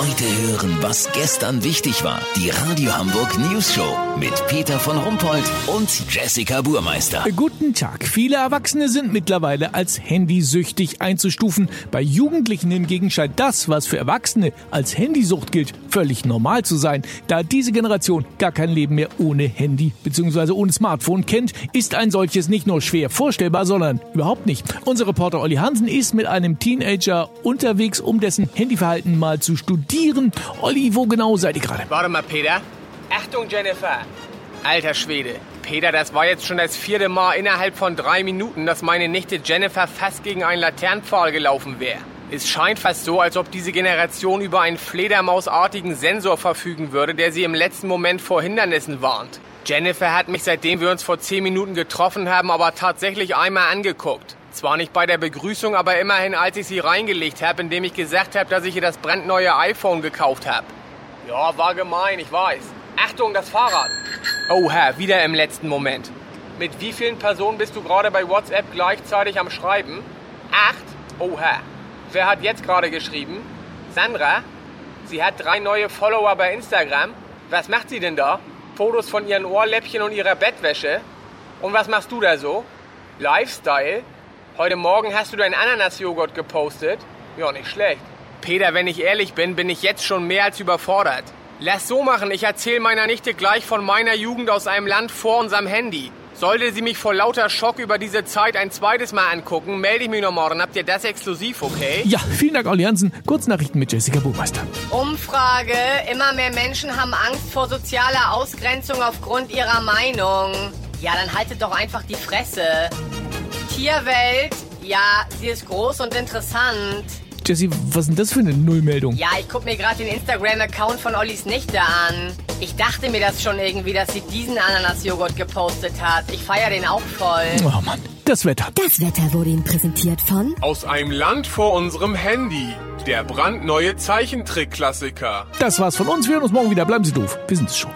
Heute hören, was gestern wichtig war. Die Radio Hamburg News Show mit Peter von Rumpold und Jessica Burmeister. Guten Tag. Viele Erwachsene sind mittlerweile als handysüchtig einzustufen. Bei Jugendlichen hingegen scheint das, was für Erwachsene als Handysucht gilt, völlig normal zu sein. Da diese Generation gar kein Leben mehr ohne Handy bzw. ohne Smartphone kennt, ist ein solches nicht nur schwer vorstellbar, sondern überhaupt nicht. Unser Reporter Olli Hansen ist mit einem Teenager unterwegs, um dessen Handyverhalten mal zu studieren. Olli, wo genau seid ihr gerade? Warte mal, Peter. Achtung, Jennifer. Alter Schwede. Peter, das war jetzt schon das vierte Mal innerhalb von drei Minuten, dass meine Nichte Jennifer fast gegen einen Laternenpfahl gelaufen wäre. Es scheint fast so, als ob diese Generation über einen fledermausartigen Sensor verfügen würde, der sie im letzten Moment vor Hindernissen warnt. Jennifer hat mich, seitdem wir uns vor zehn Minuten getroffen haben, aber tatsächlich einmal angeguckt. Zwar nicht bei der Begrüßung, aber immerhin, als ich sie reingelegt habe, indem ich gesagt habe, dass ich ihr das brandneue iPhone gekauft habe. Ja, war gemein, ich weiß. Achtung, das Fahrrad. Oh Herr, wieder im letzten Moment. Mit wie vielen Personen bist du gerade bei WhatsApp gleichzeitig am Schreiben? Acht? Oh Herr. Wer hat jetzt gerade geschrieben? Sandra? Sie hat drei neue Follower bei Instagram. Was macht sie denn da? Fotos von ihren Ohrläppchen und ihrer Bettwäsche? Und was machst du da so? Lifestyle? Heute Morgen hast du deinen Ananas-Joghurt gepostet? Ja, nicht schlecht. Peter, wenn ich ehrlich bin, bin ich jetzt schon mehr als überfordert. Lass so machen, ich erzähle meiner Nichte gleich von meiner Jugend aus einem Land vor unserem Handy. Sollte sie mich vor lauter Schock über diese Zeit ein zweites Mal angucken, melde ich mich noch morgen. Habt ihr das exklusiv, okay? Ja, vielen Dank, Olli Hansen. Kurznachrichten mit Jessica Burmeister. Umfrage. Immer mehr Menschen haben Angst vor sozialer Ausgrenzung aufgrund ihrer Meinung. Ja, dann haltet doch einfach die Fresse. Tierwelt. Ja, sie ist groß und interessant. Jessie, was ist denn das für eine Nullmeldung? Ja, ich guck mir gerade den Instagram-Account von Ollis Nichte an. Ich dachte mir das schon irgendwie, dass sie diesen Ananas-Joghurt gepostet hat. Ich feier den auch voll. Oh Mann, das Wetter. Das Wetter wurde Ihnen präsentiert von Aus einem Land vor unserem Handy. Der brandneue Zeichentrick-Klassiker. Das war's von uns. Wir hören uns morgen wieder. Bleiben Sie doof. Wir sind es schon.